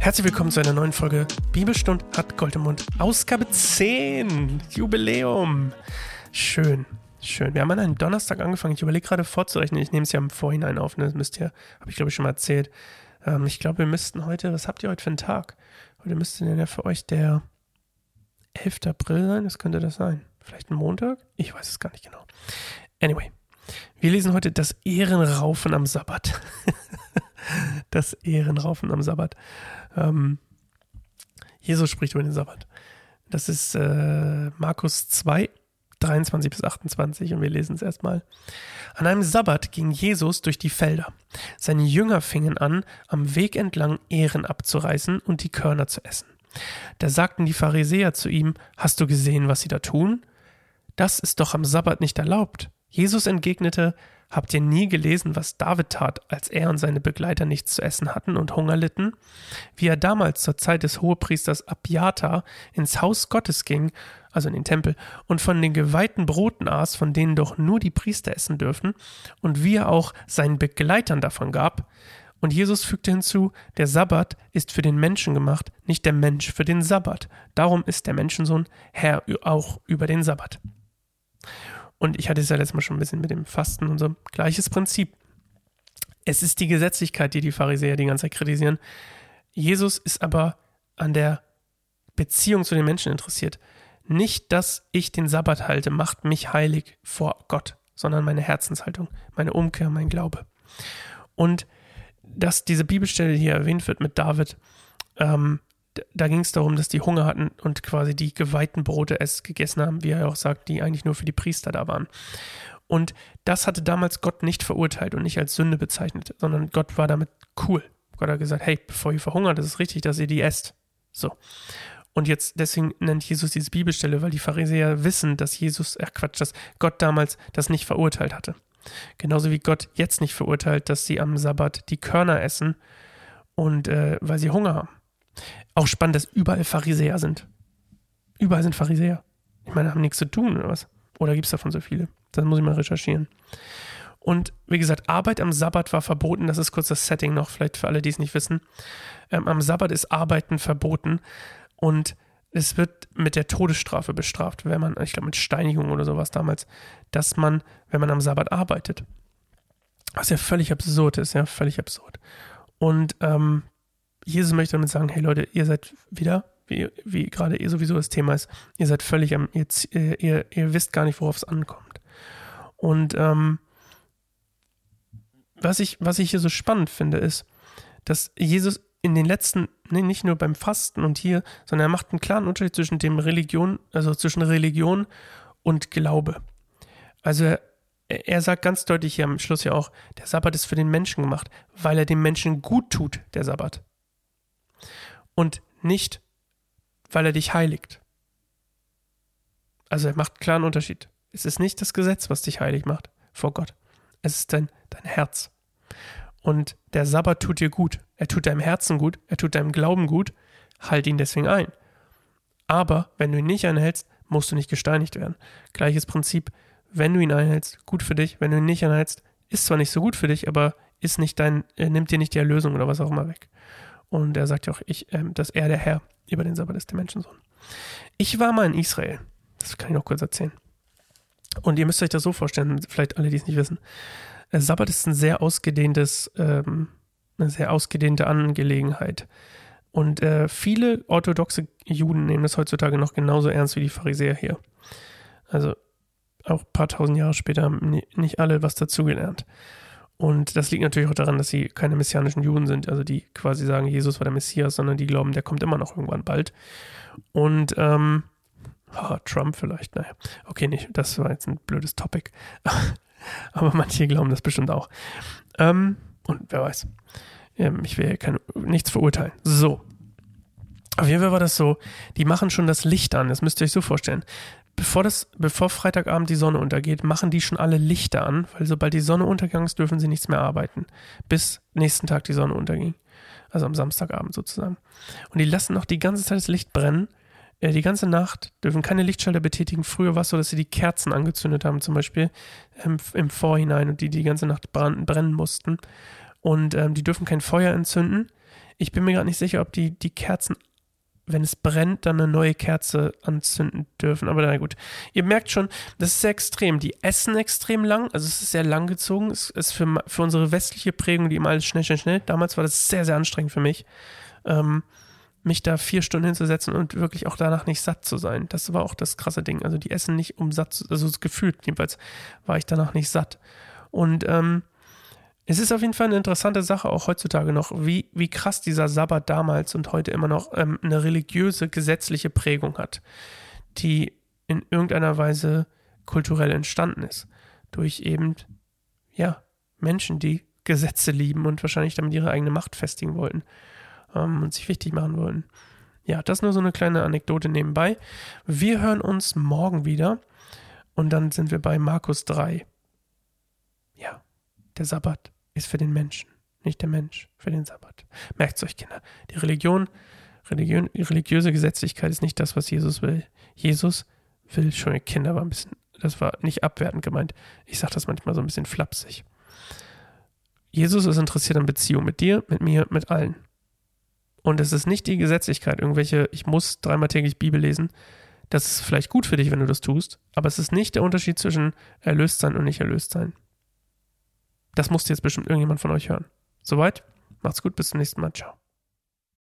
Herzlich willkommen zu einer neuen Folge Bibelstund hat Gold im Mund. Ausgabe 10. Jubiläum. Schön, schön. Wir haben an einem Donnerstag angefangen. Ich überlege gerade vorzurechnen. Ich nehme es ja im Vorhinein auf. Ne? Das müsst ihr, habe ich glaube ich schon mal erzählt. Ähm, ich glaube, wir müssten heute, was habt ihr heute für einen Tag? Heute müsste denn ja für euch der 11. April sein. Das könnte das sein. Vielleicht ein Montag? Ich weiß es gar nicht genau. Anyway, wir lesen heute das Ehrenraufen am Sabbat. das Ehrenraufen am Sabbat. Ähm, Jesus spricht über den Sabbat. Das ist äh, Markus 2, 23 bis 28 und wir lesen es erstmal. An einem Sabbat ging Jesus durch die Felder. Seine Jünger fingen an, am Weg entlang Ehren abzureißen und die Körner zu essen. Da sagten die Pharisäer zu ihm, Hast du gesehen, was sie da tun? Das ist doch am Sabbat nicht erlaubt. Jesus entgegnete, Habt ihr nie gelesen, was David tat, als er und seine Begleiter nichts zu essen hatten und Hunger litten? Wie er damals zur Zeit des Hohepriesters Abiatar ins Haus Gottes ging, also in den Tempel, und von den geweihten Broten aß, von denen doch nur die Priester essen dürfen, und wie er auch seinen Begleitern davon gab. Und Jesus fügte hinzu, der Sabbat ist für den Menschen gemacht, nicht der Mensch für den Sabbat. Darum ist der Menschensohn Herr auch über den Sabbat. Und ich hatte es ja letztes Mal schon ein bisschen mit dem Fasten und so. Gleiches Prinzip. Es ist die Gesetzlichkeit, die die Pharisäer die ganze Zeit kritisieren. Jesus ist aber an der Beziehung zu den Menschen interessiert. Nicht, dass ich den Sabbat halte, macht mich heilig vor Gott, sondern meine Herzenshaltung, meine Umkehr, mein Glaube. Und dass diese Bibelstelle hier erwähnt wird mit David, ähm, da ging es darum, dass die Hunger hatten und quasi die geweihten Brote es gegessen haben, wie er auch sagt, die eigentlich nur für die Priester da waren. Und das hatte damals Gott nicht verurteilt und nicht als Sünde bezeichnet, sondern Gott war damit cool. Gott hat gesagt, hey, bevor ihr verhungert, ist es richtig, dass ihr die esst. So. Und jetzt, deswegen nennt Jesus diese Bibelstelle, weil die Pharisäer wissen, dass Jesus, ach Quatsch, dass Gott damals das nicht verurteilt hatte. Genauso wie Gott jetzt nicht verurteilt, dass sie am Sabbat die Körner essen und äh, weil sie Hunger haben. Auch spannend, dass überall Pharisäer sind. Überall sind Pharisäer. Ich meine, haben nichts zu tun oder was? Oder gibt es davon so viele? Das muss ich mal recherchieren. Und wie gesagt, Arbeit am Sabbat war verboten. Das ist kurz das Setting noch, vielleicht für alle, die es nicht wissen. Ähm, am Sabbat ist Arbeiten verboten und es wird mit der Todesstrafe bestraft, wenn man, ich glaube mit Steinigung oder sowas damals, dass man, wenn man am Sabbat arbeitet. Was ja völlig absurd ist, ja, völlig absurd. Und ähm, Jesus möchte damit sagen, hey Leute, ihr seid wieder, wie, wie gerade eh sowieso das Thema ist, ihr seid völlig am, ihr, ihr, ihr wisst gar nicht, worauf es ankommt. Und ähm, was, ich, was ich hier so spannend finde, ist, dass Jesus in den letzten, nee, nicht nur beim Fasten und hier, sondern er macht einen klaren Unterschied zwischen dem Religion, also zwischen Religion und Glaube. Also er, er sagt ganz deutlich hier am Schluss ja auch, der Sabbat ist für den Menschen gemacht, weil er dem Menschen gut tut, der Sabbat und nicht, weil er dich heiligt. Also er macht einen klaren Unterschied. Es ist nicht das Gesetz, was dich heilig macht vor Gott. Es ist dein, dein Herz. Und der Sabbat tut dir gut. Er tut deinem Herzen gut. Er tut deinem Glauben gut. Halt ihn deswegen ein. Aber wenn du ihn nicht einhältst, musst du nicht gesteinigt werden. Gleiches Prinzip. Wenn du ihn einhältst, gut für dich. Wenn du ihn nicht einhältst, ist zwar nicht so gut für dich, aber ist nicht dein, nimmt dir nicht die Erlösung oder was auch immer weg. Und er sagt ja auch, ich, äh, dass er der Herr über den Sabbat ist, der Menschensohn. Ich war mal in Israel. Das kann ich noch kurz erzählen. Und ihr müsst euch das so vorstellen, vielleicht alle, die es nicht wissen. Der Sabbat ist ein sehr ausgedehntes, ähm, eine sehr ausgedehnte Angelegenheit. Und äh, viele orthodoxe Juden nehmen das heutzutage noch genauso ernst wie die Pharisäer hier. Also auch ein paar tausend Jahre später haben nicht alle was dazugelernt. Und das liegt natürlich auch daran, dass sie keine messianischen Juden sind, also die quasi sagen, Jesus war der Messias, sondern die glauben, der kommt immer noch irgendwann bald. Und ähm, oh, Trump vielleicht, naja. Okay, nicht, das war jetzt ein blödes Topic. Aber manche glauben das bestimmt auch. Ähm, und wer weiß. Ähm, ich will kein, nichts verurteilen. So. Auf jeden Fall war das so, die machen schon das Licht an, das müsst ihr euch so vorstellen bevor, das, bevor Freitagabend die Sonne untergeht, machen die schon alle Lichter an, weil sobald die Sonne untergegangen ist, dürfen sie nichts mehr arbeiten, bis nächsten Tag die Sonne unterging. Also am Samstagabend sozusagen. Und die lassen noch die ganze Zeit das Licht brennen. Äh, die ganze Nacht dürfen keine Lichtschalter betätigen. Früher war es so, dass sie die Kerzen angezündet haben, zum Beispiel ähm, im Vorhinein und die die ganze Nacht brennen mussten. Und ähm, die dürfen kein Feuer entzünden. Ich bin mir gerade nicht sicher, ob die, die Kerzen, wenn es brennt, dann eine neue Kerze anzünden dürfen. Aber na gut. Ihr merkt schon, das ist sehr extrem. Die essen extrem lang, also es ist sehr lang gezogen. Es ist für, für unsere westliche Prägung, die immer alles schnell, schnell, schnell. Damals war das sehr, sehr anstrengend für mich. Ähm, mich da vier Stunden hinzusetzen und wirklich auch danach nicht satt zu sein. Das war auch das krasse Ding. Also die essen nicht um satt, zu, also gefühlt jedenfalls war ich danach nicht satt. Und ähm, es ist auf jeden Fall eine interessante Sache, auch heutzutage noch, wie, wie krass dieser Sabbat damals und heute immer noch ähm, eine religiöse, gesetzliche Prägung hat, die in irgendeiner Weise kulturell entstanden ist. Durch eben, ja, Menschen, die Gesetze lieben und wahrscheinlich damit ihre eigene Macht festigen wollten ähm, und sich wichtig machen wollten. Ja, das nur so eine kleine Anekdote nebenbei. Wir hören uns morgen wieder und dann sind wir bei Markus 3. Ja, der Sabbat ist für den Menschen, nicht der Mensch für den Sabbat. Merkt euch, Kinder. Die Religion, Religion, religiöse Gesetzlichkeit ist nicht das, was Jesus will. Jesus will schon, Kinder war ein bisschen, das war nicht abwertend gemeint. Ich sage das manchmal so ein bisschen flapsig. Jesus ist interessiert an Beziehung mit dir, mit mir, mit allen. Und es ist nicht die Gesetzlichkeit, irgendwelche, ich muss dreimal täglich Bibel lesen. Das ist vielleicht gut für dich, wenn du das tust, aber es ist nicht der Unterschied zwischen erlöst sein und nicht erlöst sein. Das musste jetzt bestimmt irgendjemand von euch hören. Soweit, macht's gut, bis zum nächsten Mal. Ciao.